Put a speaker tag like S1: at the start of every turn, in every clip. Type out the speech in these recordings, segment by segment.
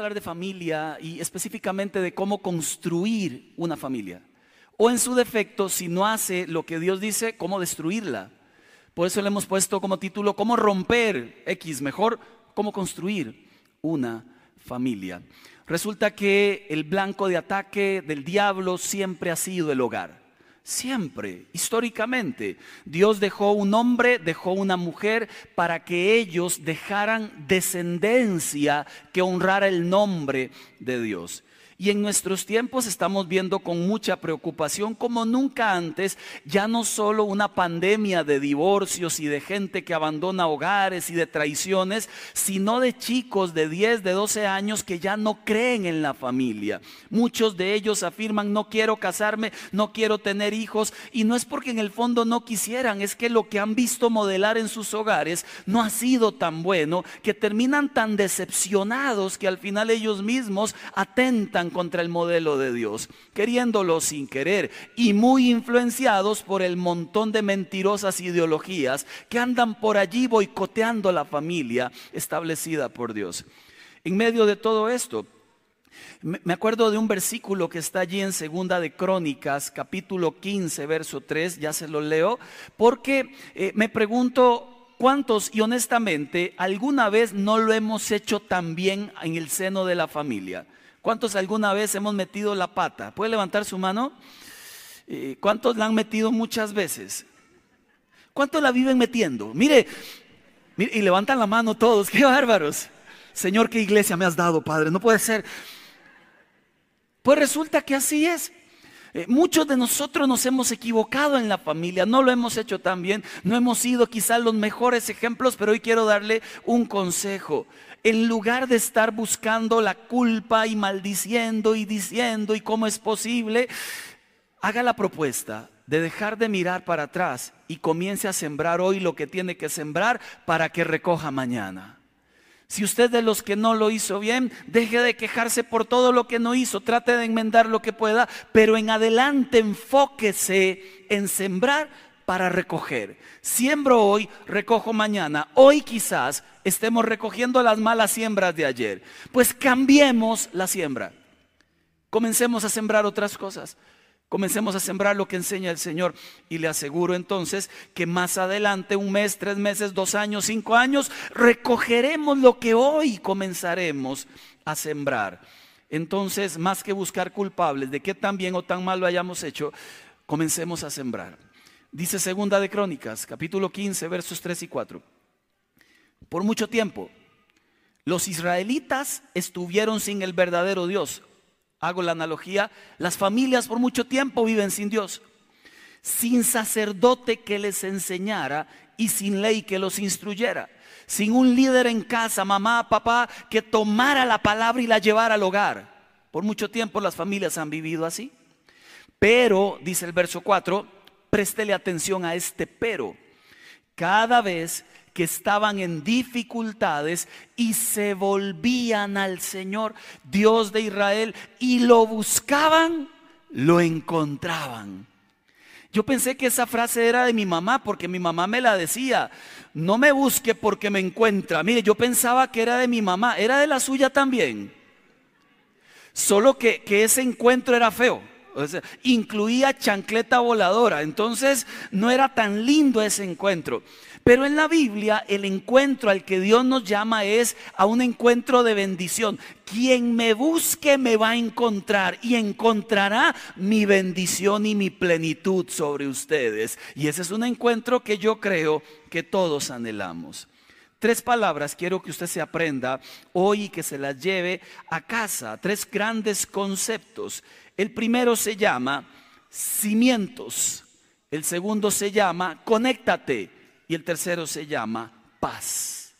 S1: hablar de familia y específicamente de cómo construir una familia. O en su defecto, si no hace lo que Dios dice, cómo destruirla. Por eso le hemos puesto como título, cómo romper X, mejor, cómo construir una familia. Resulta que el blanco de ataque del diablo siempre ha sido el hogar. Siempre, históricamente, Dios dejó un hombre, dejó una mujer para que ellos dejaran descendencia que honrara el nombre de Dios. Y en nuestros tiempos estamos viendo con mucha preocupación, como nunca antes, ya no solo una pandemia de divorcios y de gente que abandona hogares y de traiciones, sino de chicos de 10, de 12 años que ya no creen en la familia. Muchos de ellos afirman, no quiero casarme, no quiero tener hijos, y no es porque en el fondo no quisieran, es que lo que han visto modelar en sus hogares no ha sido tan bueno, que terminan tan decepcionados que al final ellos mismos atentan contra el modelo de Dios, queriéndolo sin querer y muy influenciados por el montón de mentirosas ideologías que andan por allí boicoteando la familia establecida por Dios. En medio de todo esto, me acuerdo de un versículo que está allí en Segunda de Crónicas, capítulo 15, verso 3, ya se lo leo, porque eh, me pregunto ¿Cuántos y honestamente alguna vez no lo hemos hecho tan bien en el seno de la familia? ¿Cuántos alguna vez hemos metido la pata? ¿Puede levantar su mano? Eh, ¿Cuántos la han metido muchas veces? ¿Cuántos la viven metiendo? Mire, mire, y levantan la mano todos, qué bárbaros. Señor, qué iglesia me has dado, Padre, no puede ser. Pues resulta que así es. Eh, muchos de nosotros nos hemos equivocado en la familia, no lo hemos hecho tan bien, no hemos sido quizás los mejores ejemplos, pero hoy quiero darle un consejo en lugar de estar buscando la culpa y maldiciendo y diciendo y cómo es posible, haga la propuesta de dejar de mirar para atrás y comience a sembrar hoy lo que tiene que sembrar para que recoja mañana. Si usted de los que no lo hizo bien, deje de quejarse por todo lo que no hizo, trate de enmendar lo que pueda, pero en adelante enfóquese en sembrar para recoger. Siembro hoy, recojo mañana. Hoy quizás estemos recogiendo las malas siembras de ayer. Pues cambiemos la siembra. Comencemos a sembrar otras cosas. Comencemos a sembrar lo que enseña el Señor y le aseguro entonces que más adelante, un mes, tres meses, dos años, cinco años, recogeremos lo que hoy comenzaremos a sembrar. Entonces, más que buscar culpables de que tan bien o tan mal lo hayamos hecho, comencemos a sembrar. Dice Segunda de Crónicas, capítulo 15, versos 3 y 4. Por mucho tiempo, los israelitas estuvieron sin el verdadero Dios. Hago la analogía, las familias por mucho tiempo viven sin Dios, sin sacerdote que les enseñara y sin ley que los instruyera, sin un líder en casa, mamá, papá, que tomara la palabra y la llevara al hogar. Por mucho tiempo las familias han vivido así. Pero, dice el verso 4, Préstele atención a este pero. Cada vez que estaban en dificultades y se volvían al Señor, Dios de Israel, y lo buscaban, lo encontraban. Yo pensé que esa frase era de mi mamá, porque mi mamá me la decía. No me busque porque me encuentra. Mire, yo pensaba que era de mi mamá, era de la suya también. Solo que, que ese encuentro era feo incluía chancleta voladora, entonces no era tan lindo ese encuentro. Pero en la Biblia el encuentro al que Dios nos llama es a un encuentro de bendición. Quien me busque me va a encontrar y encontrará mi bendición y mi plenitud sobre ustedes. Y ese es un encuentro que yo creo que todos anhelamos. Tres palabras quiero que usted se aprenda hoy y que se las lleve a casa. Tres grandes conceptos. El primero se llama cimientos, el segundo se llama conéctate y el tercero se llama paz.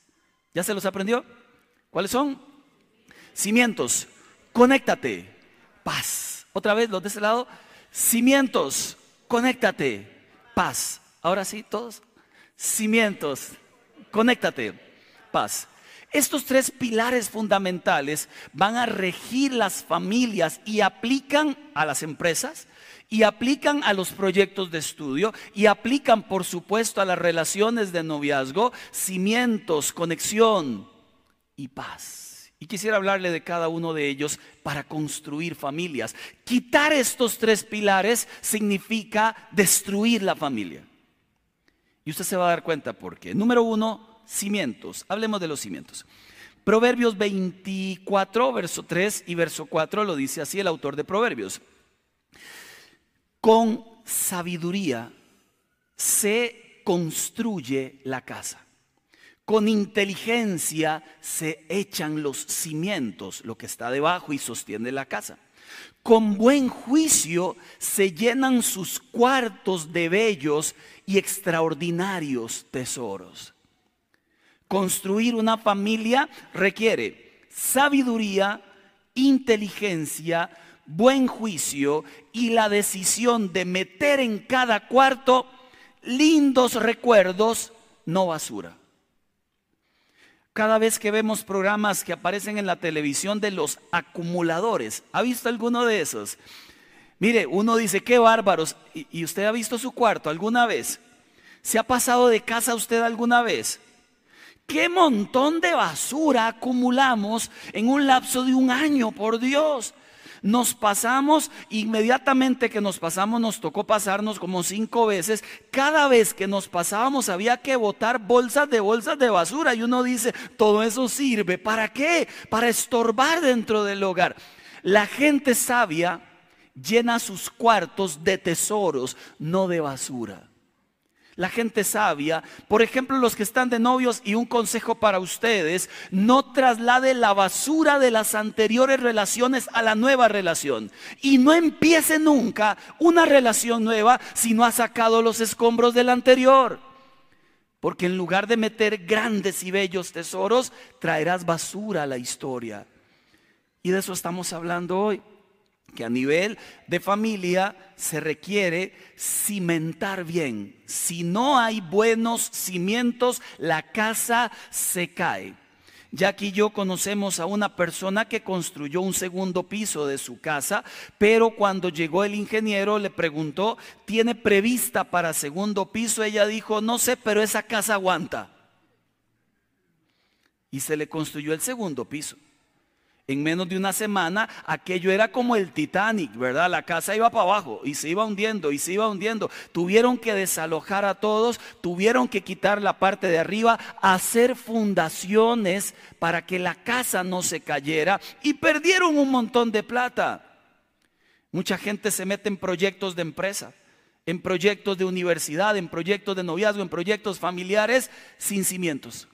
S1: ¿Ya se los aprendió? ¿Cuáles son? Cimientos, conéctate, paz. Otra vez, los de ese lado, cimientos, conéctate, paz. Ahora sí, todos. Cimientos, conéctate, paz. Estos tres pilares fundamentales van a regir las familias y aplican a las empresas y aplican a los proyectos de estudio y aplican, por supuesto, a las relaciones de noviazgo, cimientos, conexión y paz. Y quisiera hablarle de cada uno de ellos para construir familias. Quitar estos tres pilares significa destruir la familia. Y usted se va a dar cuenta por qué. Número uno, cimientos. Hablemos de los cimientos. Proverbios 24, verso 3 y verso 4 lo dice así el autor de Proverbios. Con sabiduría se construye la casa. Con inteligencia se echan los cimientos, lo que está debajo y sostiene la casa. Con buen juicio se llenan sus cuartos de bellos y extraordinarios tesoros. Construir una familia requiere sabiduría, inteligencia, buen juicio y la decisión de meter en cada cuarto lindos recuerdos, no basura. Cada vez que vemos programas que aparecen en la televisión de los acumuladores, ¿ha visto alguno de esos? Mire, uno dice, qué bárbaros. ¿Y usted ha visto su cuarto alguna vez? ¿Se ha pasado de casa usted alguna vez? ¿Qué montón de basura acumulamos en un lapso de un año, por Dios? Nos pasamos, inmediatamente que nos pasamos, nos tocó pasarnos como cinco veces. Cada vez que nos pasábamos había que botar bolsas de bolsas de basura. Y uno dice, todo eso sirve. ¿Para qué? Para estorbar dentro del hogar. La gente sabia llena sus cuartos de tesoros, no de basura la gente sabia, por ejemplo los que están de novios y un consejo para ustedes, no traslade la basura de las anteriores relaciones a la nueva relación y no empiece nunca una relación nueva si no ha sacado los escombros del anterior. Porque en lugar de meter grandes y bellos tesoros, traerás basura a la historia. Y de eso estamos hablando hoy que a nivel de familia se requiere cimentar bien. Si no hay buenos cimientos, la casa se cae. Jackie y yo conocemos a una persona que construyó un segundo piso de su casa, pero cuando llegó el ingeniero le preguntó, ¿tiene prevista para segundo piso? Ella dijo, no sé, pero esa casa aguanta. Y se le construyó el segundo piso. En menos de una semana, aquello era como el Titanic, ¿verdad? La casa iba para abajo y se iba hundiendo y se iba hundiendo. Tuvieron que desalojar a todos, tuvieron que quitar la parte de arriba, hacer fundaciones para que la casa no se cayera y perdieron un montón de plata. Mucha gente se mete en proyectos de empresa, en proyectos de universidad, en proyectos de noviazgo, en proyectos familiares sin cimientos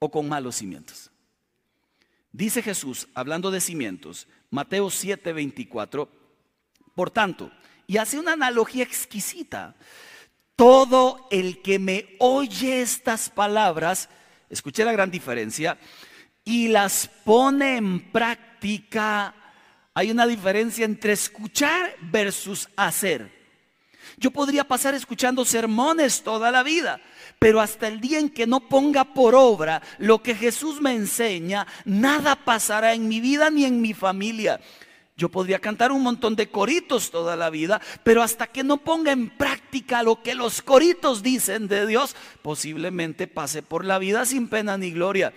S1: o con malos cimientos. Dice Jesús, hablando de cimientos, Mateo 7:24, por tanto, y hace una analogía exquisita, todo el que me oye estas palabras, escuché la gran diferencia, y las pone en práctica, hay una diferencia entre escuchar versus hacer. Yo podría pasar escuchando sermones toda la vida, pero hasta el día en que no ponga por obra lo que Jesús me enseña, nada pasará en mi vida ni en mi familia. Yo podría cantar un montón de coritos toda la vida, pero hasta que no ponga en práctica lo que los coritos dicen de Dios, posiblemente pase por la vida sin pena ni gloria.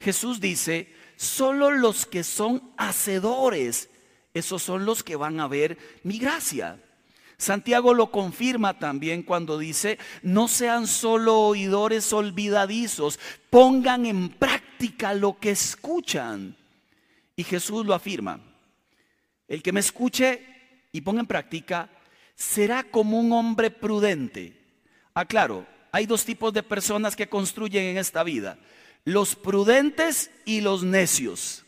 S1: Jesús dice, solo los que son hacedores, esos son los que van a ver mi gracia. Santiago lo confirma también cuando dice, no sean solo oidores olvidadizos, pongan en práctica lo que escuchan. Y Jesús lo afirma, el que me escuche y ponga en práctica será como un hombre prudente. Aclaro, hay dos tipos de personas que construyen en esta vida, los prudentes y los necios.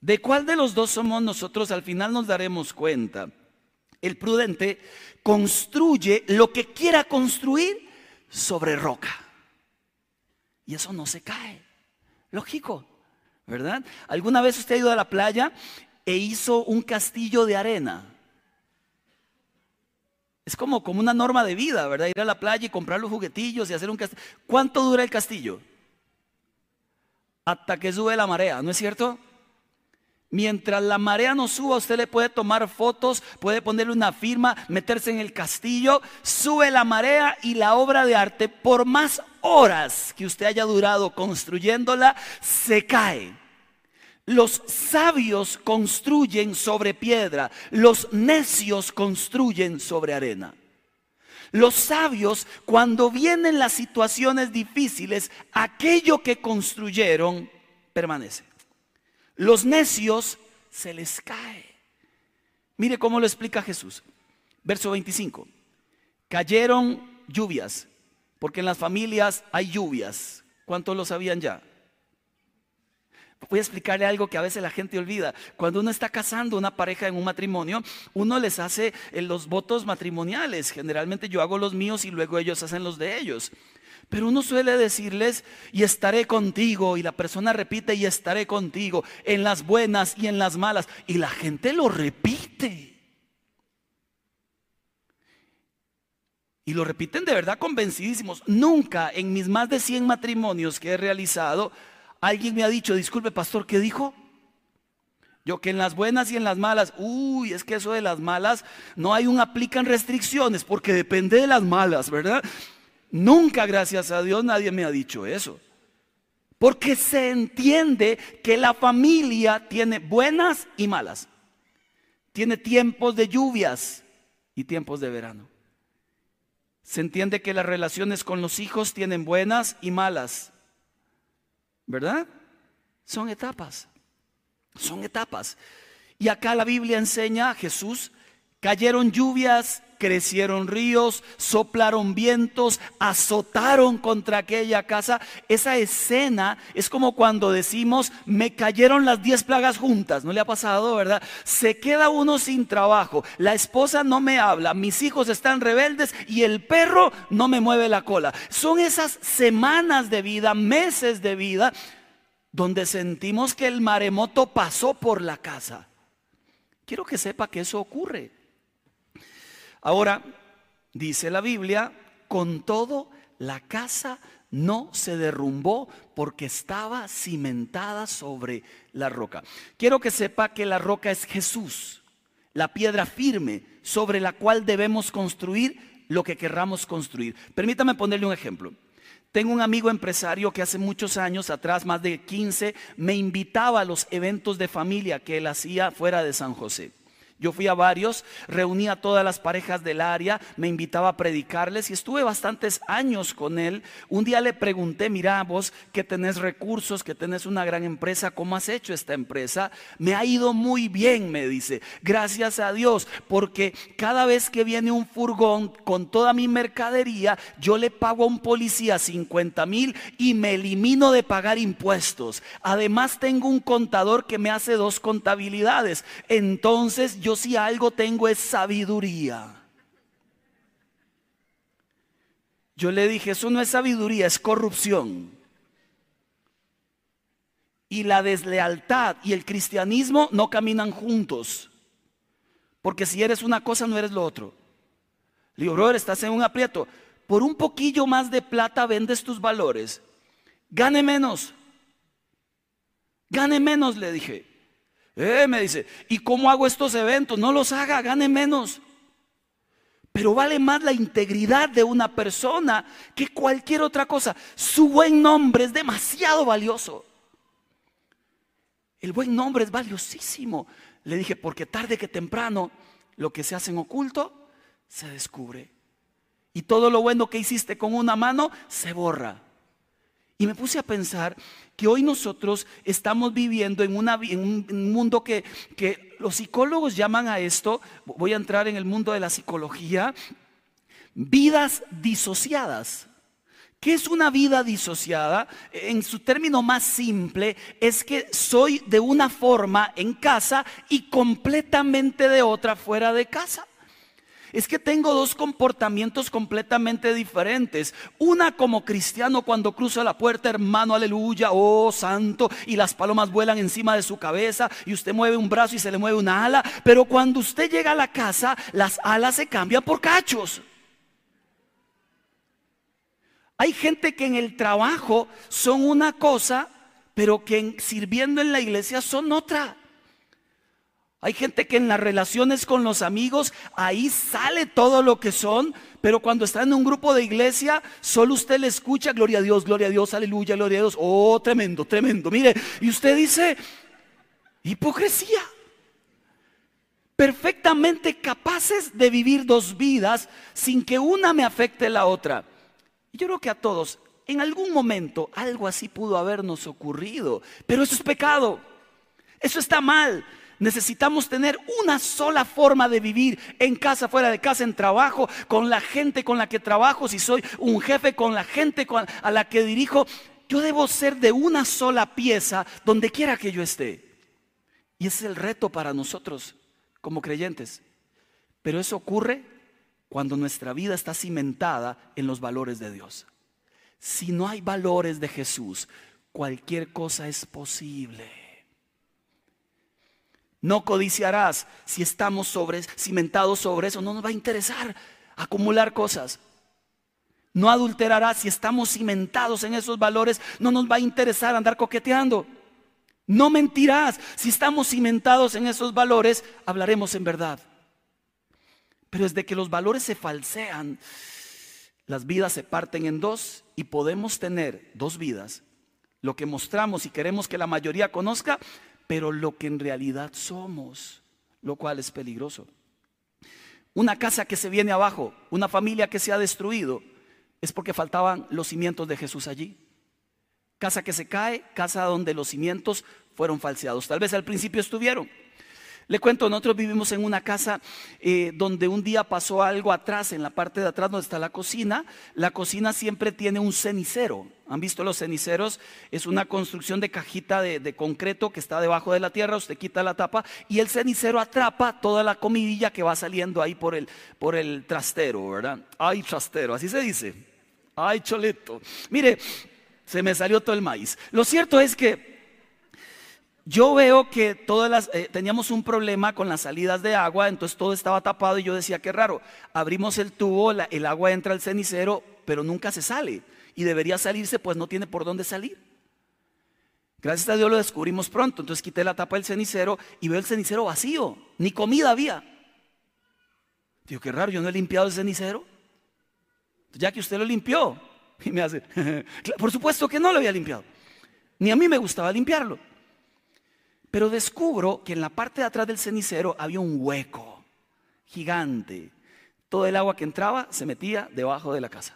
S1: ¿De cuál de los dos somos nosotros? Al final nos daremos cuenta. El prudente construye lo que quiera construir sobre roca. Y eso no se cae. Lógico, ¿verdad? ¿Alguna vez usted ha ido a la playa e hizo un castillo de arena? Es como, como una norma de vida, ¿verdad? Ir a la playa y comprar los juguetillos y hacer un castillo. ¿Cuánto dura el castillo? Hasta que sube la marea, ¿no es cierto? Mientras la marea no suba, usted le puede tomar fotos, puede ponerle una firma, meterse en el castillo, sube la marea y la obra de arte, por más horas que usted haya durado construyéndola, se cae. Los sabios construyen sobre piedra, los necios construyen sobre arena. Los sabios, cuando vienen las situaciones difíciles, aquello que construyeron permanece. Los necios se les cae. Mire cómo lo explica Jesús. Verso 25. Cayeron lluvias, porque en las familias hay lluvias. ¿Cuántos lo sabían ya? Voy a explicarle algo que a veces la gente olvida. Cuando uno está casando una pareja en un matrimonio, uno les hace eh, los votos matrimoniales. Generalmente yo hago los míos y luego ellos hacen los de ellos. Pero uno suele decirles, y estaré contigo, y la persona repite, y estaré contigo, en las buenas y en las malas, y la gente lo repite. Y lo repiten de verdad convencidísimos. Nunca en mis más de 100 matrimonios que he realizado, alguien me ha dicho, disculpe pastor, ¿qué dijo? Yo que en las buenas y en las malas, uy, es que eso de las malas, no hay un aplican restricciones, porque depende de las malas, ¿verdad? Nunca, gracias a Dios, nadie me ha dicho eso. Porque se entiende que la familia tiene buenas y malas. Tiene tiempos de lluvias y tiempos de verano. Se entiende que las relaciones con los hijos tienen buenas y malas. ¿Verdad? Son etapas. Son etapas. Y acá la Biblia enseña a Jesús, cayeron lluvias crecieron ríos, soplaron vientos, azotaron contra aquella casa. Esa escena es como cuando decimos, me cayeron las diez plagas juntas, ¿no le ha pasado, verdad? Se queda uno sin trabajo, la esposa no me habla, mis hijos están rebeldes y el perro no me mueve la cola. Son esas semanas de vida, meses de vida, donde sentimos que el maremoto pasó por la casa. Quiero que sepa que eso ocurre. Ahora, dice la Biblia, con todo, la casa no se derrumbó porque estaba cimentada sobre la roca. Quiero que sepa que la roca es Jesús, la piedra firme sobre la cual debemos construir lo que querramos construir. Permítame ponerle un ejemplo. Tengo un amigo empresario que hace muchos años atrás, más de 15, me invitaba a los eventos de familia que él hacía fuera de San José. Yo fui a varios, reuní a todas las parejas del área, me invitaba a predicarles y estuve bastantes años con él. Un día le pregunté, mira vos que tenés recursos, que tenés una gran empresa, ¿cómo has hecho esta empresa? Me ha ido muy bien, me dice, gracias a Dios, porque cada vez que viene un furgón con toda mi mercadería, yo le pago a un policía 50 mil y me elimino de pagar impuestos. Además tengo un contador que me hace dos contabilidades. Entonces yo si algo tengo es sabiduría. Yo le dije, eso no es sabiduría, es corrupción. Y la deslealtad y el cristianismo no caminan juntos. Porque si eres una cosa, no eres lo otro. Le digo, brother, estás en un aprieto. Por un poquillo más de plata vendes tus valores. Gane menos. Gane menos, le dije. Eh, me dice, ¿y cómo hago estos eventos? No los haga, gane menos. Pero vale más la integridad de una persona que cualquier otra cosa. Su buen nombre es demasiado valioso. El buen nombre es valiosísimo. Le dije, porque tarde que temprano lo que se hace en oculto se descubre. Y todo lo bueno que hiciste con una mano se borra. Y me puse a pensar que hoy nosotros estamos viviendo en, un mundo que, que los psicólogos llaman a esto, voy a entrar en el mundo de la psicología, vidas disociadas. ¿Qué es una vida disociada? En su término más simple, es que soy de una forma en casa y completamente de otra fuera de casa es que tengo dos comportamientos completamente diferentes. Una como cristiano cuando cruza la puerta, hermano, aleluya, oh santo, y las palomas vuelan encima de su cabeza y usted mueve un brazo y se le mueve una ala. Pero cuando usted llega a la casa, las alas se cambian por cachos. Hay gente que en el trabajo son una cosa, pero que sirviendo en la iglesia son otra. Hay gente que en las relaciones con los amigos, ahí sale todo lo que son, pero cuando está en un grupo de iglesia, solo usted le escucha, gloria a Dios, gloria a Dios, aleluya, gloria a Dios. Oh, tremendo, tremendo. Mire, y usted dice, hipocresía. Perfectamente capaces de vivir dos vidas sin que una me afecte la otra. Yo creo que a todos, en algún momento, algo así pudo habernos ocurrido, pero eso es pecado. Eso está mal. Necesitamos tener una sola forma de vivir en casa, fuera de casa, en trabajo, con la gente con la que trabajo, si soy un jefe, con la gente a la que dirijo. Yo debo ser de una sola pieza donde quiera que yo esté. Y es el reto para nosotros como creyentes. Pero eso ocurre cuando nuestra vida está cimentada en los valores de Dios. Si no hay valores de Jesús, cualquier cosa es posible. No codiciarás si estamos sobre, cimentados sobre eso. No nos va a interesar acumular cosas. No adulterarás si estamos cimentados en esos valores. No nos va a interesar andar coqueteando. No mentirás si estamos cimentados en esos valores. Hablaremos en verdad. Pero desde que los valores se falsean, las vidas se parten en dos y podemos tener dos vidas. Lo que mostramos y queremos que la mayoría conozca pero lo que en realidad somos, lo cual es peligroso. Una casa que se viene abajo, una familia que se ha destruido, es porque faltaban los cimientos de Jesús allí. Casa que se cae, casa donde los cimientos fueron falseados. Tal vez al principio estuvieron, le cuento, nosotros vivimos en una casa eh, donde un día pasó algo atrás, en la parte de atrás donde está la cocina. La cocina siempre tiene un cenicero. ¿Han visto los ceniceros? Es una construcción de cajita de, concreto que está debajo de la tierra, usted quita la tapa y el cenicero atrapa toda la comidilla que va saliendo ahí por el, por el trastero, ¿verdad? Ay, trastero, así se dice. Ay, choleto. Mire, se me salió todo el maíz. Lo cierto es que yo veo que todas las, eh, teníamos un problema con las salidas de agua, entonces todo estaba tapado y yo decía, qué raro, abrimos el tubo, el agua entra al cenicero, pero nunca se sale. Y debería salirse, pues no tiene por dónde salir. Gracias a Dios lo descubrimos pronto, entonces quité la tapa del cenicero y veo el cenicero vacío, ni comida había. Digo, qué raro, yo no he limpiado el cenicero. Ya que usted lo limpió, y me hace, por supuesto que no lo había limpiado. Ni a mí me gustaba limpiarlo. Pero descubro que en la parte de atrás del cenicero había un hueco gigante. Todo el agua que entraba se metía debajo de la casa.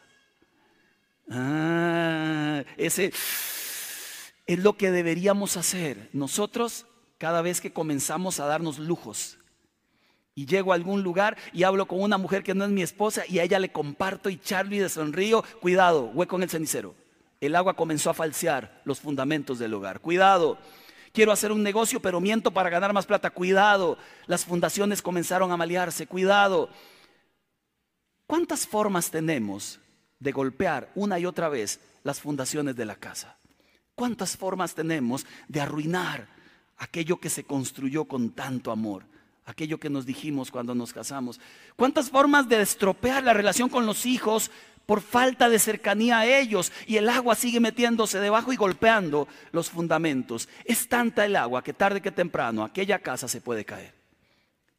S1: Ah, ese es lo que deberíamos hacer nosotros cada vez que comenzamos a darnos lujos. Y llego a algún lugar y hablo con una mujer que no es mi esposa y a ella le comparto y Charlie de sonrío. Cuidado, hueco en el cenicero. El agua comenzó a falsear los fundamentos del hogar. Cuidado quiero hacer un negocio, pero miento para ganar más plata. Cuidado, las fundaciones comenzaron a malearse. Cuidado. ¿Cuántas formas tenemos de golpear una y otra vez las fundaciones de la casa? ¿Cuántas formas tenemos de arruinar aquello que se construyó con tanto amor? Aquello que nos dijimos cuando nos casamos. ¿Cuántas formas de estropear la relación con los hijos por falta de cercanía a ellos y el agua sigue metiéndose debajo y golpeando los fundamentos. Es tanta el agua que tarde que temprano aquella casa se puede caer.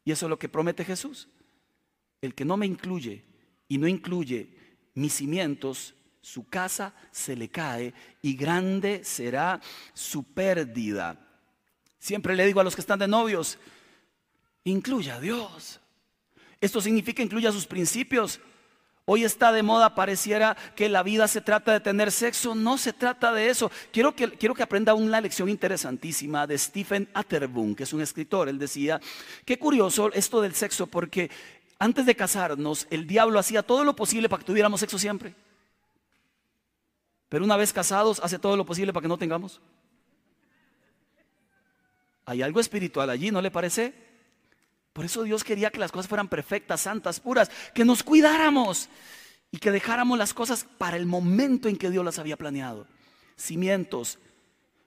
S1: Y eso es lo que promete Jesús. El que no me incluye y no incluye mis cimientos, su casa se le cae y grande será su pérdida. Siempre le digo a los que están de novios, incluya a Dios. Esto significa incluya sus principios, Hoy está de moda, pareciera que la vida se trata de tener sexo. No se trata de eso. Quiero que, quiero que aprenda una lección interesantísima de Stephen Atterboom, que es un escritor. Él decía, qué curioso esto del sexo, porque antes de casarnos, el diablo hacía todo lo posible para que tuviéramos sexo siempre. Pero una vez casados, hace todo lo posible para que no tengamos. Hay algo espiritual allí, ¿no le parece? Por eso Dios quería que las cosas fueran perfectas, santas, puras, que nos cuidáramos y que dejáramos las cosas para el momento en que Dios las había planeado. Cimientos.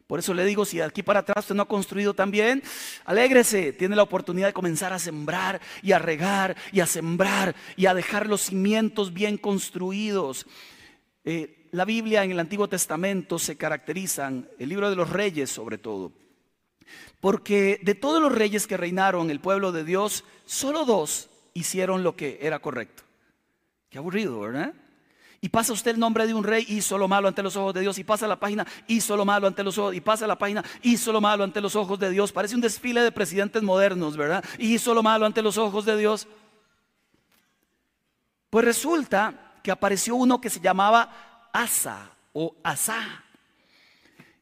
S1: Por eso le digo, si de aquí para atrás usted no ha construido también, alégrese, tiene la oportunidad de comenzar a sembrar y a regar y a sembrar y a dejar los cimientos bien construidos. Eh, la Biblia en el Antiguo Testamento se caracterizan, el libro de los reyes sobre todo, Porque de todos los reyes que reinaron el pueblo de Dios, solo dos hicieron lo que era correcto. Qué aburrido, ¿verdad? Y pasa usted el nombre de un rey, hizo lo malo ante los ojos de Dios. Y pasa la página, hizo lo malo ante los ojos. Y pasa la página, hizo lo malo ante los ojos de Dios. Parece un desfile de presidentes modernos, ¿verdad? Hizo lo malo ante los ojos de Dios. Pues resulta que apareció uno que se llamaba Asa o Asa.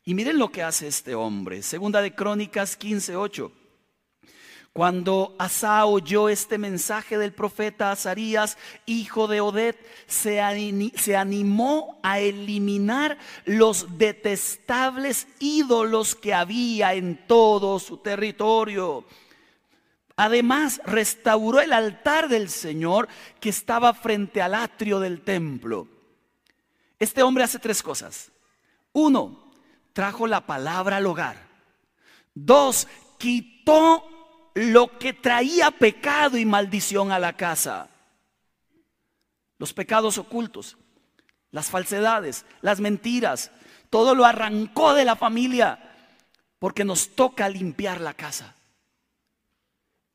S1: Y miren lo que hace este hombre. Segunda de Crónicas 15:8. Cuando Asa oyó este mensaje del profeta Azarías, hijo de Oded, se, animó a eliminar los detestables ídolos que había en todo su territorio. Además, restauró el altar del Señor que estaba frente al atrio del templo. Este hombre hace tres cosas. Uno, trajo la palabra al hogar. Dos, quitó lo que traía pecado y maldición a la casa. Los pecados ocultos, las falsedades, las mentiras, todo lo arrancó de la familia porque nos toca limpiar la casa.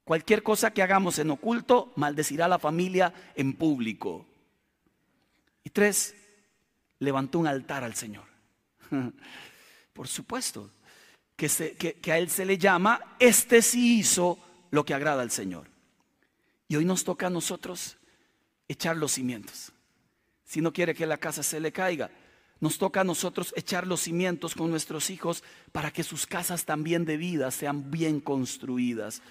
S1: Cualquier cosa que hagamos en oculto maldecirá a la familia en público. Y tres, levantó un altar al Señor. Por supuesto, que, a Él se le llama, este sí hizo lo que agrada al Señor. Y hoy nos toca a nosotros echar los cimientos. Si no quiere que la casa se le caiga, nos toca a nosotros echar los cimientos con nuestros hijos para que sus casas también de vida sean bien construidas.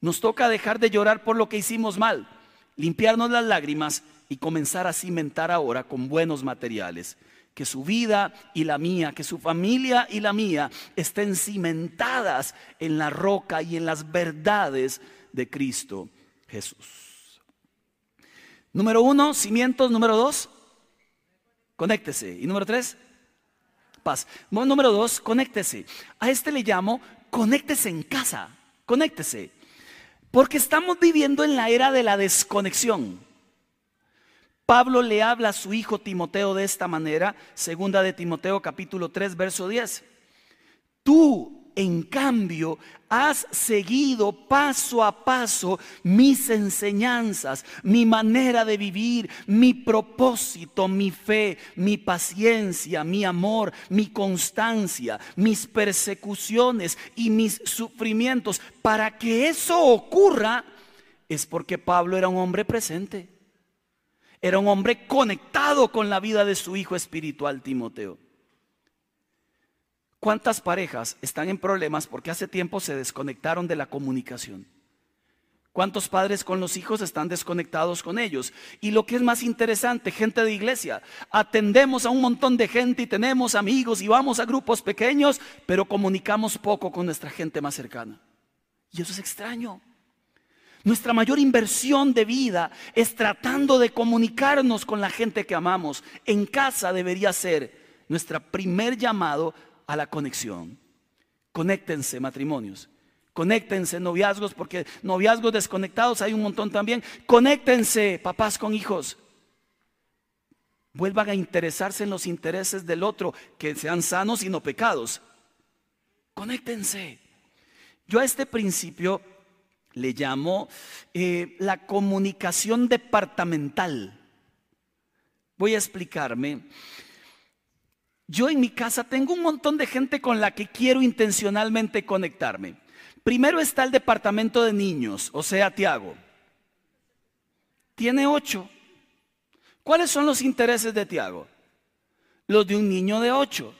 S1: Nos toca dejar de llorar por lo que hicimos mal, limpiarnos las lágrimas y comenzar a cimentar ahora con buenos materiales que su vida y la mía, que su familia y la mía estén cimentadas en la roca y en las verdades de Cristo Jesús. Número uno, cimientos. Número dos, conéctese. Y número tres, paz. Número dos, conéctese. A este le llamo, conéctese en casa. Conéctese. Porque estamos viviendo en la era de la desconexión. Pablo le habla a su hijo Timoteo de esta manera, segunda de Timoteo capítulo 3, verso 10. Tú, en cambio, has seguido paso a paso mis enseñanzas, mi manera de vivir, mi propósito, mi fe, mi paciencia, mi amor, mi constancia, mis persecuciones y mis sufrimientos. Para que eso ocurra es porque Pablo era un hombre presente. Era un hombre conectado con la vida de su hijo espiritual Timoteo. ¿Cuántas parejas están en problemas porque hace tiempo se desconectaron de la comunicación? ¿Cuántos padres con los hijos están desconectados con ellos? Y lo que es más interesante, gente de iglesia, atendemos a un montón de gente y tenemos amigos y vamos a grupos pequeños, pero comunicamos poco con nuestra gente más cercana. Y eso es extraño. Nuestra mayor inversión de vida es tratando de comunicarnos con la gente que amamos. En casa debería ser nuestro primer llamado a la conexión. Conéctense matrimonios. Conéctense noviazgos, porque noviazgos desconectados hay un montón también. Conéctense papás con hijos. Vuelvan a interesarse en los intereses del otro, que sean sanos y no pecados. Conéctense. Yo a este principio le llamo eh, la comunicación departamental. Voy a explicarme. Yo en mi casa tengo un montón de gente con la que quiero intencionalmente conectarme. Primero está el departamento de niños, o sea, Tiago. Tiene ocho. ¿Cuáles son los intereses de Tiago? Los de un niño de ocho.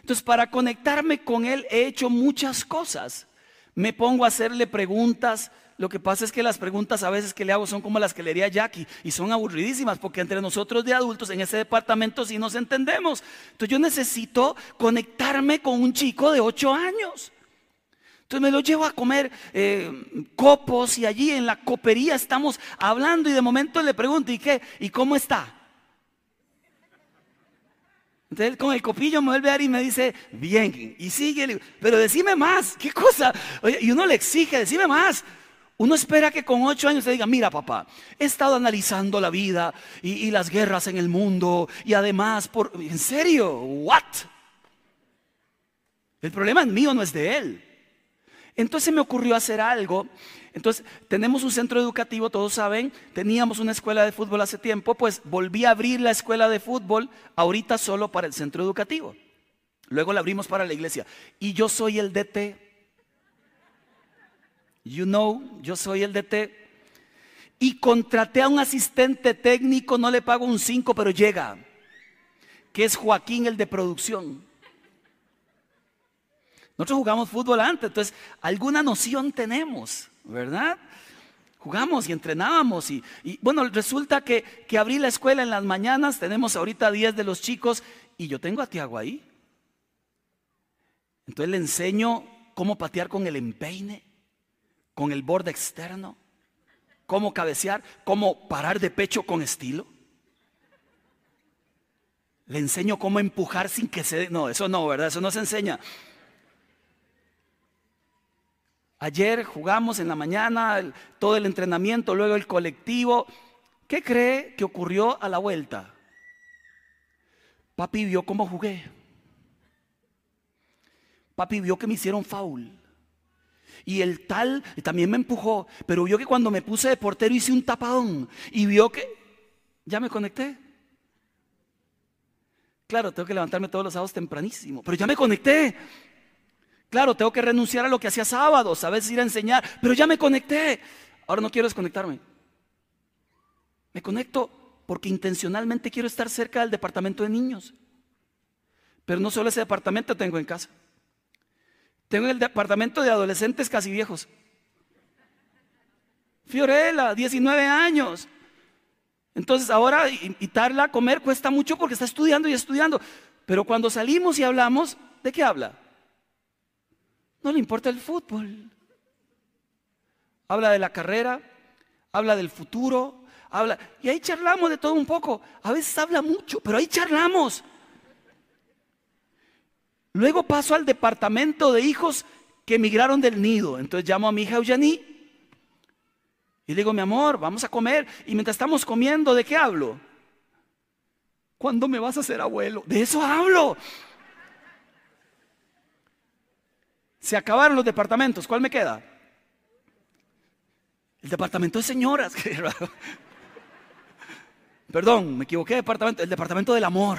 S1: Entonces, para conectarme con él he hecho muchas cosas me pongo a hacerle preguntas. Lo que pasa es que las preguntas a veces que le hago son como las que le haría Jackie y son aburridísimas porque entre nosotros de adultos en ese departamento sí nos entendemos. Entonces yo necesito conectarme con un chico de 8 años. Entonces me lo llevo a comer eh, copos y allí en la copería estamos hablando y de momento le pregunto, ¿y qué? ¿Y cómo está? Entonces con el copillo me vuelve a dar y me dice, bien, y sigue, pero decime más, ¿qué cosa? y uno le exige, decime más. Uno espera que con ocho años se diga, mira papá, he estado analizando la vida y, y las guerras en el mundo y además, por, ¿en serio? ¿What? El problema es mío, no es de él. Entonces me ocurrió hacer algo. Entonces, tenemos un centro educativo, todos saben, teníamos una escuela de fútbol hace tiempo, pues volví a abrir la escuela de fútbol ahorita solo para el centro educativo. Luego la abrimos para la iglesia. Y yo soy el DT. You know, yo soy el DT. Y contraté a un asistente técnico, no le pago un 5, pero llega, que es Joaquín, el de producción. Nosotros jugamos fútbol antes, entonces alguna noción tenemos, ¿verdad? Jugamos y entrenábamos y, bueno, resulta que, que, abrí la escuela en las mañanas, tenemos ahorita 10 de los chicos y yo tengo a Tiago ahí. Entonces le enseño cómo patear con el empeine, con el borde externo, cómo cabecear, cómo parar de pecho con estilo. Le enseño cómo empujar sin que se... No, eso no, ¿verdad? Eso no se enseña. Ayer jugamos en la mañana, todo el entrenamiento, luego el colectivo. ¿Qué cree que ocurrió a la vuelta? Papi vio cómo jugué. Papi vio que me hicieron foul. Y el tal también me empujó, pero vio que cuando me puse de portero hice un tapadón y vio que ya me conecté. Claro, tengo que levantarme todos los sábados tempranísimo, pero ya me conecté. Claro, tengo que renunciar a lo que hacía sábados, a veces ir a enseñar, pero ya me conecté. Ahora no quiero desconectarme. Me conecto porque intencionalmente quiero estar cerca del departamento de niños. Pero no solo ese departamento tengo en casa. Tengo el departamento de adolescentes casi viejos. Fiorella, 19 años. Entonces ahora invitarla a comer cuesta mucho porque está estudiando y estudiando. Pero cuando salimos y hablamos, ¿de qué habla? No le importa el fútbol. Habla de la carrera, habla del futuro, habla... Y ahí charlamos de todo un poco. A veces habla mucho, pero ahí charlamos. Luego paso al departamento de hijos que emigraron del nido. Entonces llamo a mi hija Eugenie y le digo, mi amor, vamos a comer. Y mientras estamos comiendo, ¿de qué hablo? ¿Cuándo me vas a ser abuelo? De eso hablo. Se acabaron los departamentos. ¿Cuál me queda? El departamento de señoras. Perdón, me equivoqué de departamento. El departamento del amor.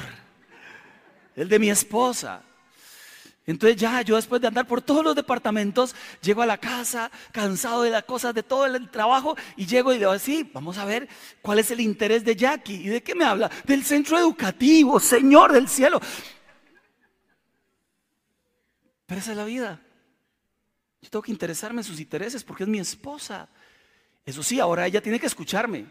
S1: El de mi esposa. Entonces ya yo después de andar por todos los departamentos, llego a la casa cansado de las cosas, de todo el trabajo, y llego y digo, así, vamos a ver cuál es el interés de Jackie. ¿Y de qué me habla? Del centro educativo, Señor del cielo. Pero esa es la vida. Yo tengo que interesarme en sus intereses porque es mi esposa. Eso sí, ahora ella tiene que escucharme.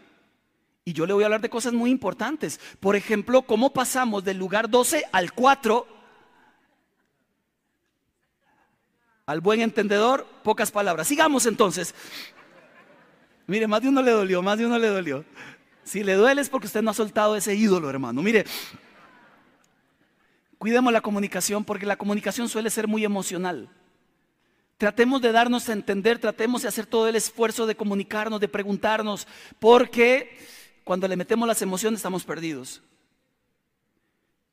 S1: Y yo le voy a hablar de cosas muy importantes. Por ejemplo, cómo pasamos del lugar 12 al 4. Al buen entendedor, pocas palabras. Sigamos entonces. Mire, más de uno le dolió, más de uno le dolió. Si le duele es porque usted no ha soltado ese ídolo, hermano. Mire, cuidemos la comunicación porque la comunicación suele ser muy emocional. Tratemos de darnos a entender, tratemos de hacer todo el esfuerzo de comunicarnos, de preguntarnos, porque cuando le metemos las emociones estamos perdidos.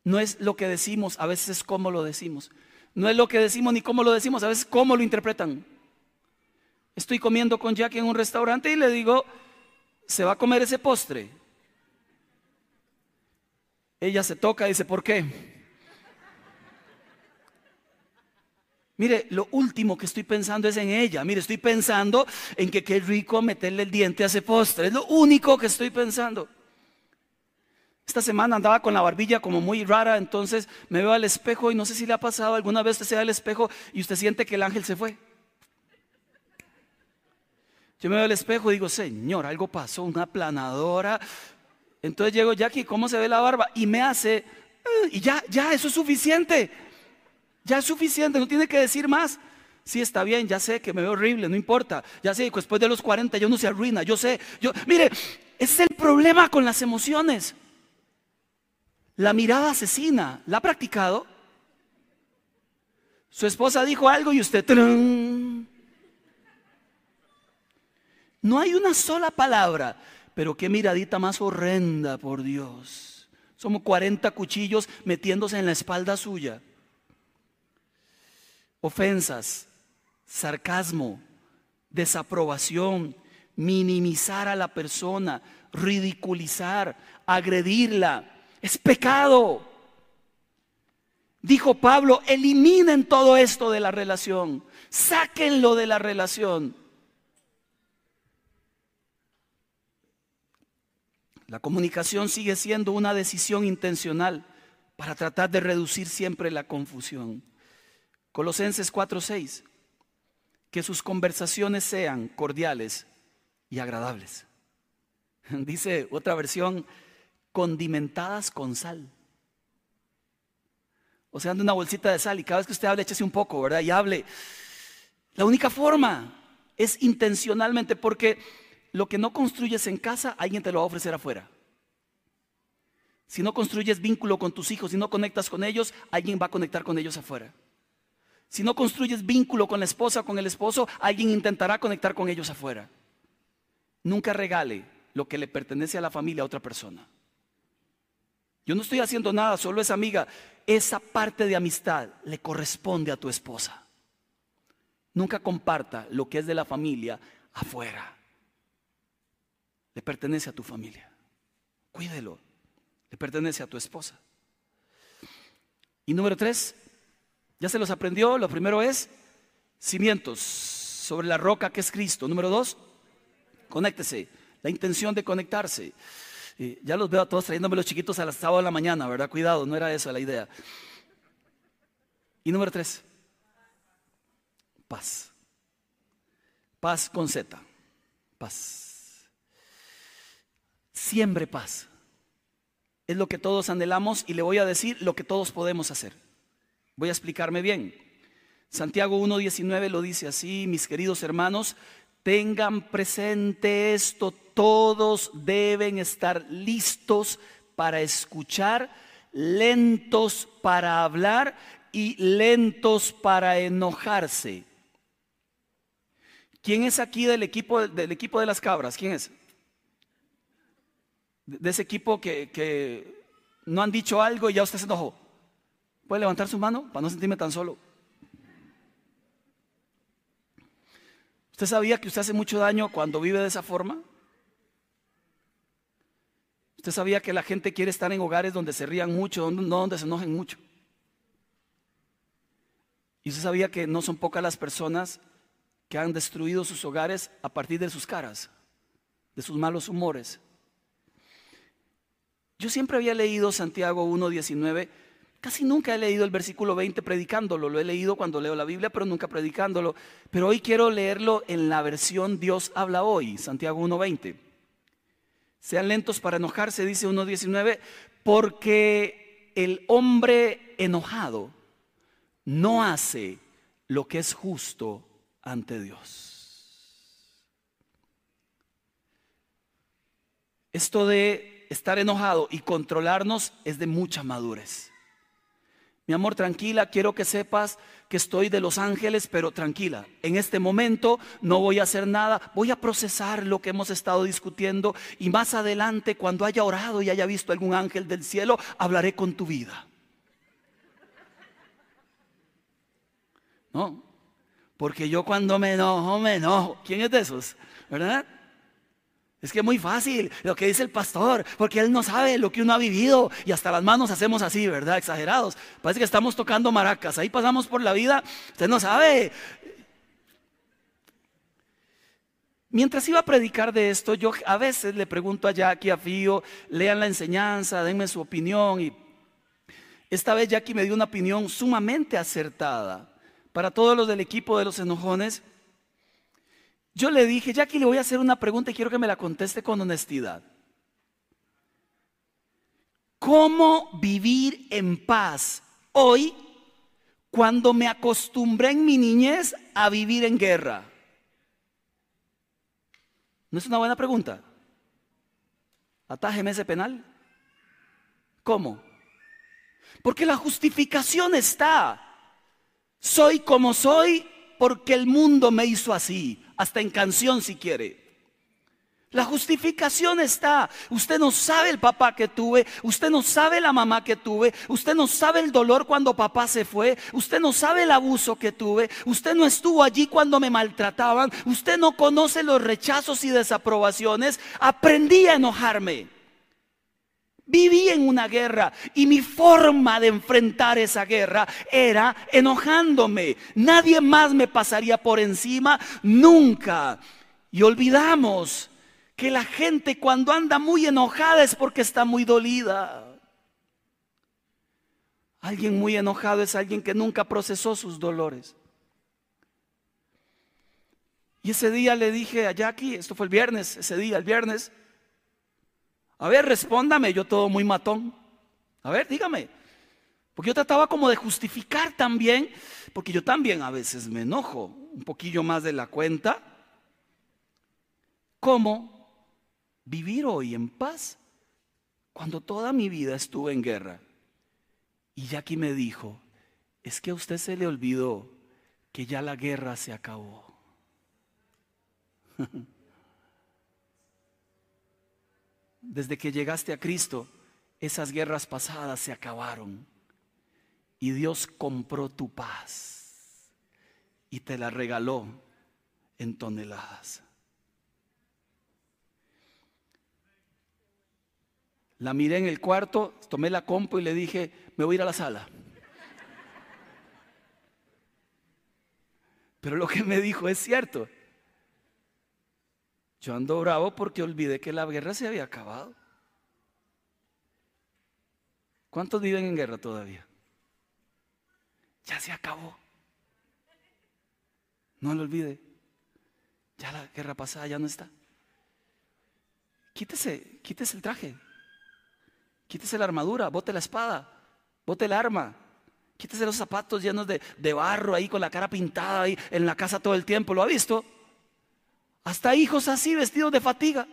S1: No es lo que decimos, a veces es cómo lo decimos. No es lo que decimos ni cómo lo decimos, a veces cómo lo interpretan. Estoy comiendo con Jackie en un restaurante y le digo, ¿se va a comer ese postre? Ella se toca y dice, ¿por qué? Mire, lo último que estoy pensando es en ella. Mire, estoy pensando en que qué rico meterle el diente a ese postre. Es lo único que estoy pensando. Esta semana andaba con la barbilla como muy rara, entonces me veo al espejo y no sé si le ha pasado alguna vez usted se ve al espejo y usted siente que el ángel se fue. Yo me veo al espejo y digo, Señor, algo pasó, una planadora. Entonces llego, Jackie, ¿cómo se ve la barba? Y me hace, ah", y ya, ya, eso es suficiente. Ya es suficiente, no tiene que decir más. Sí, está bien, ya sé que me veo horrible, no importa. Ya sé, después de los 40 yo no se arruina, yo sé. Yo, mire, ese es el problema con las emociones. La mirada asesina, ¿la ha practicado? Su esposa dijo algo y usted... No hay una sola palabra, pero qué miradita más horrenda, por Dios. Somos 40 cuchillos metiéndose en la espalda suya ofensas, sarcasmo, desaprobación, minimizar a la persona, ridiculizar, agredirla. Es pecado. Dijo Pablo, eliminen todo esto de la relación, sáquenlo de la relación. La comunicación sigue siendo una decisión intencional para tratar de reducir siempre la confusión. Colosenses 4:6, que sus conversaciones sean cordiales y agradables. Dice otra versión, condimentadas con sal. O sea, anda una bolsita de sal y cada vez que usted hable, échese un poco, ¿verdad? Y hable. La única forma es intencionalmente porque lo que no construyes en casa, alguien te lo va a ofrecer afuera. Si no construyes vínculo con tus hijos, si no conectas con ellos, alguien va a conectar con ellos afuera. Si no construyes vínculo con la esposa o con el esposo, alguien intentará conectar con ellos afuera. Nunca regale lo que le pertenece a la familia a otra persona. Yo no estoy haciendo nada, solo es amiga. Esa parte de amistad le corresponde a tu esposa. Nunca comparta lo que es de la familia afuera le pertenece a tu familia. Cuídelo, le pertenece a tu esposa. Y número tres, ya se los aprendió, lo primero es cimientos sobre la roca que es Cristo. Número dos, conéctese, la intención de conectarse. ya los veo a todos trayéndome los chiquitos a las sábado de la mañana, ¿verdad? Cuidado, no era esa la idea. Y número tres, paz. Paz con Z. Paz siembre paz. Es lo que todos anhelamos y le voy a decir lo que todos podemos hacer. Voy a explicarme bien. Santiago 1.19 lo dice así, mis queridos hermanos, tengan presente esto, todos deben estar listos para escuchar, lentos para hablar y lentos para enojarse. ¿Quién es aquí del equipo, del equipo de las cabras? ¿Quién es? de ese equipo que, no han dicho algo y ya usted se enojó? ¿Puede levantar su mano para no sentirme tan solo? ¿Usted sabía que usted hace mucho daño cuando vive de esa forma? ¿Usted sabía que la gente quiere estar en hogares donde se rían mucho, no donde se enojen mucho? ¿Y usted sabía que no son pocas las personas que han destruido sus hogares a partir de sus caras, de sus malos humores? Yo siempre había leído Santiago 1.19, casi nunca he leído el versículo 20 predicándolo, lo he leído cuando leo la Biblia, pero nunca predicándolo. Pero hoy quiero leerlo en la versión Dios habla hoy, Santiago 1.20. Sean lentos para enojarse, dice 1.19, porque el hombre enojado no hace lo que es justo ante Dios. Esto de estar enojado y controlarnos es de mucha madurez. Mi amor, tranquila, quiero que sepas que estoy de los ángeles, pero tranquila, en este momento no voy a hacer nada, voy a procesar lo que hemos estado discutiendo y más adelante, cuando haya orado y haya visto algún ángel del cielo, hablaré con tu vida. No, porque yo cuando me enojo, me enojo. ¿Quién es de esos? ¿Verdad? Es que es muy fácil lo que dice el pastor, porque él no sabe lo que uno ha vivido y hasta las manos hacemos así, ¿verdad? Exagerados. Parece que estamos tocando maracas, ahí pasamos por la vida, usted no sabe. Mientras iba a predicar de esto, yo a veces le pregunto a Jackie, a Fío, lean la enseñanza, denme su opinión y esta vez Jackie me dio una opinión sumamente acertada. Para todos los del equipo de los enojones, yo le dije, Jackie, le voy a hacer una pregunta y quiero que me la conteste con honestidad. ¿Cómo vivir en paz hoy cuando me acostumbré en mi niñez a vivir en guerra? ¿No es una buena pregunta? Atájeme ese penal. ¿Cómo? Porque la justificación está. Soy como soy porque el mundo me hizo así hasta en canción si quiere. La justificación está. Usted no sabe el papá que tuve, usted no sabe la mamá que tuve, usted no sabe el dolor cuando papá se fue, usted no sabe el abuso que tuve, usted no estuvo allí cuando me maltrataban, usted no conoce los rechazos y desaprobaciones. Aprendí a enojarme. Viví en una guerra y mi forma de enfrentar esa guerra era enojándome. Nadie más me pasaría por encima, nunca. Y olvidamos que la gente cuando anda muy enojada es porque está muy dolida. Alguien muy enojado es alguien que nunca procesó sus dolores. Y ese día le dije a Jackie, esto fue el viernes, ese día, el viernes, a ver, respóndame, yo todo muy matón. A ver, dígame. Porque yo trataba como de justificar también, porque yo también a veces me enojo un poquillo más de la cuenta. ¿Cómo vivir hoy en paz cuando toda mi vida estuve en guerra. Y Jackie me dijo, es que a usted se le olvidó que ya la guerra se acabó. Desde que llegaste a Cristo, esas guerras pasadas se acabaron. Y Dios compró tu paz y te la regaló en toneladas. La miré en el cuarto, tomé la compu y le dije, me voy a ir a la sala. Pero lo que me dijo es cierto. Yo ando bravo porque olvidé que la guerra se había acabado. ¿Cuántos viven en guerra todavía? Ya se acabó. No lo olvide. Ya la guerra pasada ya no está. Quítese, quítese el traje. Quítese la armadura, bote la espada, bote el arma. Quítese los zapatos llenos de, barro ahí con la cara pintada ahí en la casa todo el tiempo. ¿Lo ha visto? Hasta hijos así vestidos de fatiga.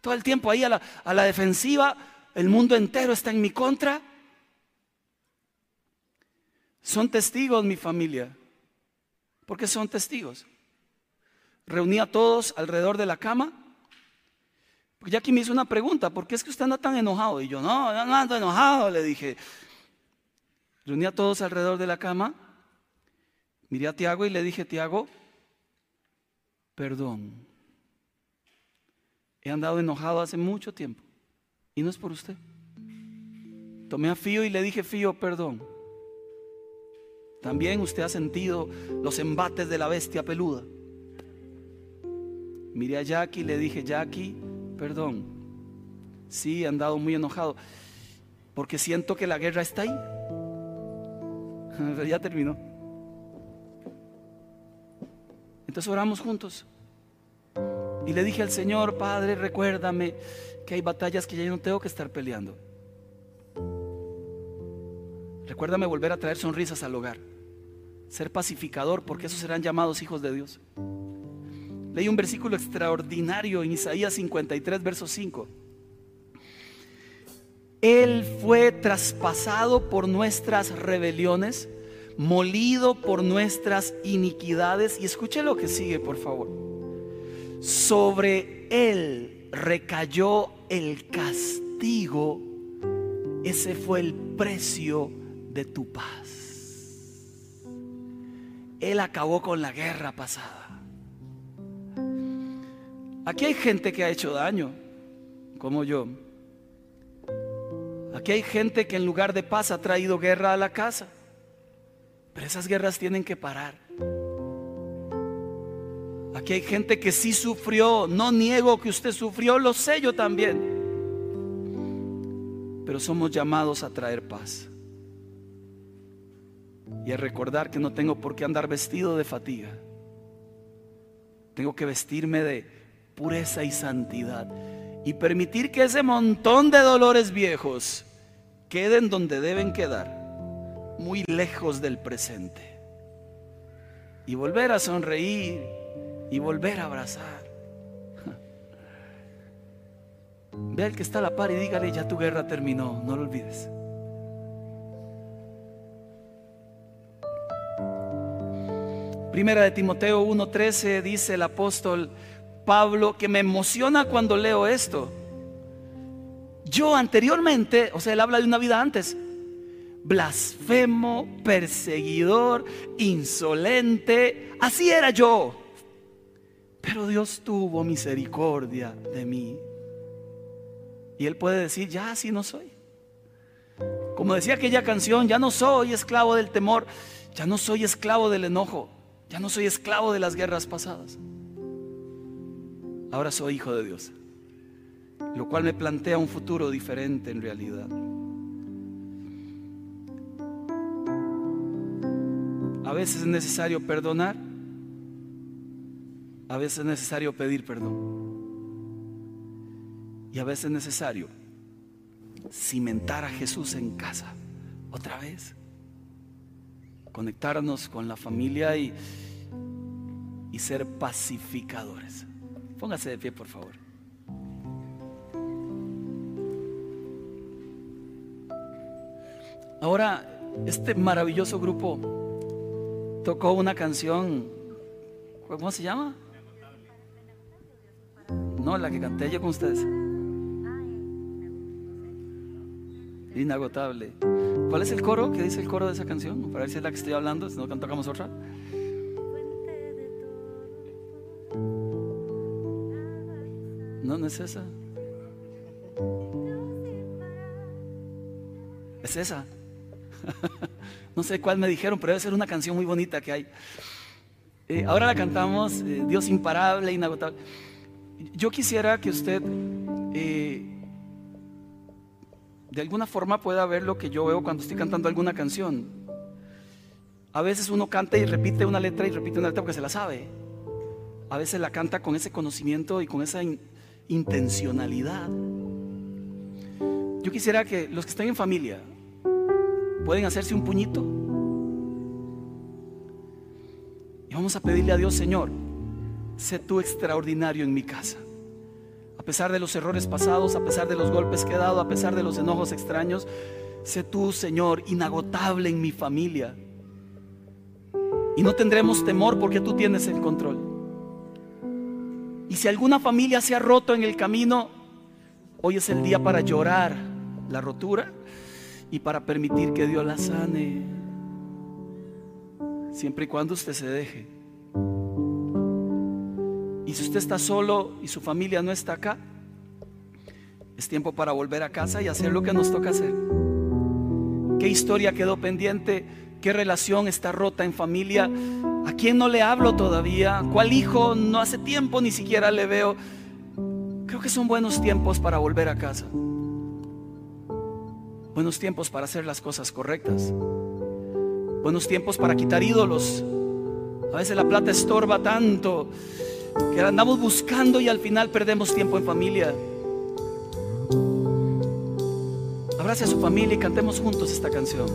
S1: Todo el tiempo ahí a la, defensiva. El mundo entero está en mi contra. Son testigos mi familia. Porque son testigos. Reuní a todos alrededor de la cama porque Jackie me hizo una pregunta, ¿por qué es que usted anda tan enojado? Y yo, no, no ando enojado, le dije. Reuní a todos alrededor de la cama, miré a Tiago y le dije, Tiago, perdón. He andado enojado hace mucho tiempo y no es por usted. Tomé a Fío y le dije, Fío, perdón. También usted ha sentido los embates de la bestia peluda. Miré a Jackie y le dije, Jackie, perdón. Sí, he andado muy enojado. Porque siento que la guerra está ahí. ya terminó. Entonces oramos juntos. Y le dije al Señor, Padre, recuérdame que hay batallas que ya no tengo que estar peleando. Recuérdame volver a traer sonrisas al hogar. Ser pacificador, porque esos serán llamados hijos de Dios. Leí un versículo extraordinario en Isaías 53, verso 5. Él fue traspasado por nuestras rebeliones, molido por nuestras iniquidades. Y escuche lo que sigue, por favor. Sobre Él recayó el castigo. Ese fue el precio de tu paz. Él acabó con la guerra pasada. Aquí hay gente que ha hecho daño, como yo. Aquí hay gente que en lugar de paz ha traído guerra a la casa. Pero esas guerras tienen que parar. Aquí hay gente que sí sufrió. No niego que usted sufrió, lo sé yo también. Pero somos llamados a traer paz. Y a recordar que no tengo por qué andar vestido de fatiga. Tengo que vestirme de, pureza y santidad. Y permitir que ese montón de dolores viejos queden donde deben quedar, muy lejos del presente. Y volver a sonreír y volver a abrazar. Ve al que está a la par y dígale, ya tu guerra terminó, no lo olvides. Primera de Timoteo 1:13 dice el apóstol, Pablo que me emociona cuando leo esto. Yo anteriormente, o sea, él habla de una vida antes, blasfemo, perseguidor, insolente, así era yo. Pero Dios tuvo misericordia de mí. Y él puede decir, ya así no soy. Como decía aquella canción, ya no soy esclavo del temor, ya no soy esclavo del enojo, ya no soy esclavo de las guerras pasadas. Ahora soy hijo de Dios, lo cual me plantea un futuro diferente en realidad. A veces es necesario perdonar, a veces es necesario pedir perdón. Y a veces es necesario cimentar a Jesús en casa otra vez. Conectarnos con la familia y, y ser pacificadores. Póngase de pie, por favor. Ahora, este maravilloso grupo tocó una canción, ¿cómo se llama? No, la que canté yo con ustedes. Inagotable. ¿Cuál es el coro? ¿Qué dice el coro de esa canción? Para ver si es la que estoy hablando, si no tocamos otra. No, no es esa. Es esa. no sé cuál me dijeron, pero debe ser una canción muy bonita que hay. Eh, ahora la cantamos, eh, Dios imparable, inagotable. Yo quisiera que usted eh, de alguna forma pueda ver lo que yo veo cuando estoy cantando alguna canción. A veces uno canta y repite una letra y repite una letra porque se la sabe. A veces la canta con ese conocimiento y con esa intencionalidad. Yo quisiera que los que están en familia pueden hacerse un puñito. Y vamos a pedirle a Dios, Señor, sé tú extraordinario en mi casa. A pesar de los errores pasados, a pesar de los golpes que he dado, a pesar de los enojos extraños, sé tú, Señor, inagotable en mi familia. Y no tendremos temor porque tú tienes el control. Y si alguna familia se ha roto en el camino, hoy es el día para llorar la rotura y para permitir que Dios la sane. Siempre y cuando usted se deje. Y si usted está solo y su familia no está acá, es tiempo para volver a casa y hacer lo que nos toca hacer. ¿Qué historia quedó pendiente? ¿Qué relación está rota en familia? ¿A quién no le hablo todavía? ¿Cuál hijo no hace tiempo ni siquiera le veo? Creo que son buenos tiempos para volver a casa. Buenos tiempos para hacer las cosas correctas. Buenos tiempos para quitar ídolos. A veces la plata estorba tanto que andamos buscando y al final perdemos tiempo en familia. Abrace a su familia y cantemos juntos esta canción.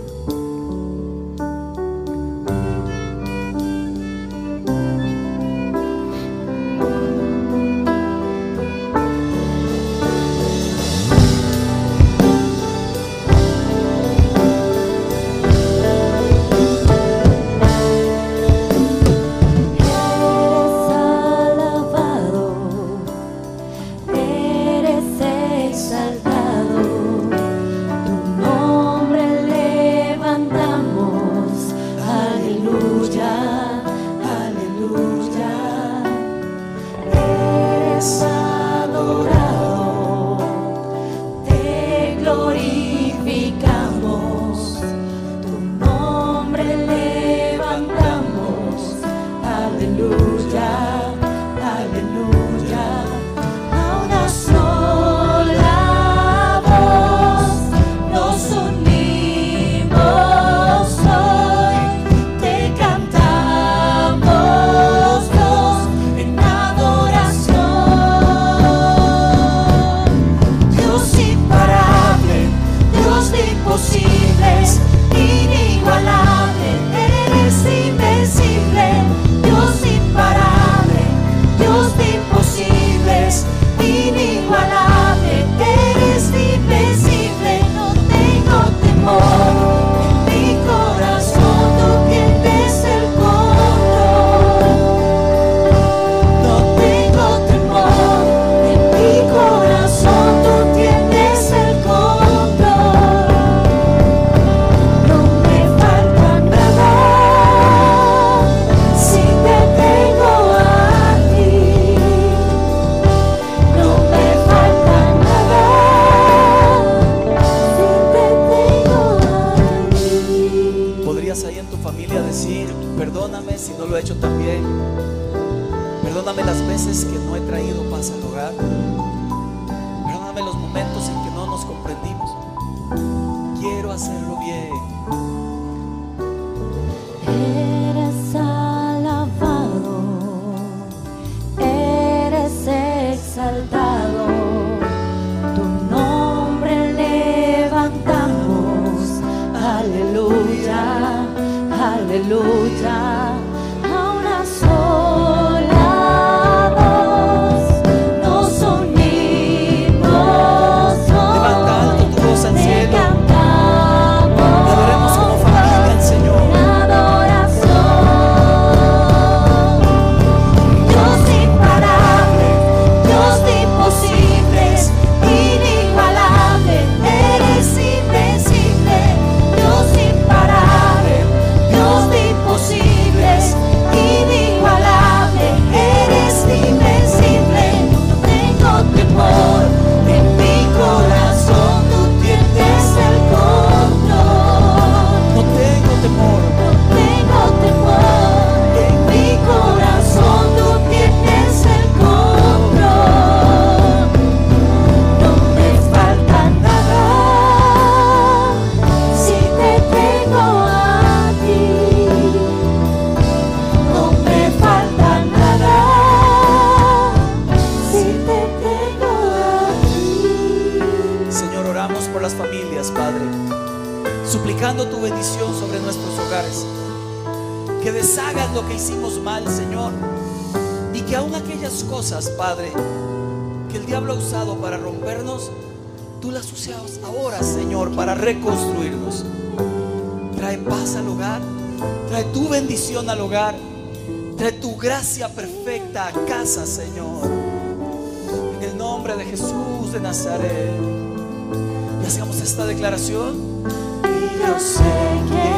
S2: reconstruirnos. Trae paz al hogar, trae tu bendición al hogar, trae tu gracia perfecta a casa, Señor. En el nombre de Jesús de Nazaret. Y hacemos esta declaración. Y yo sé que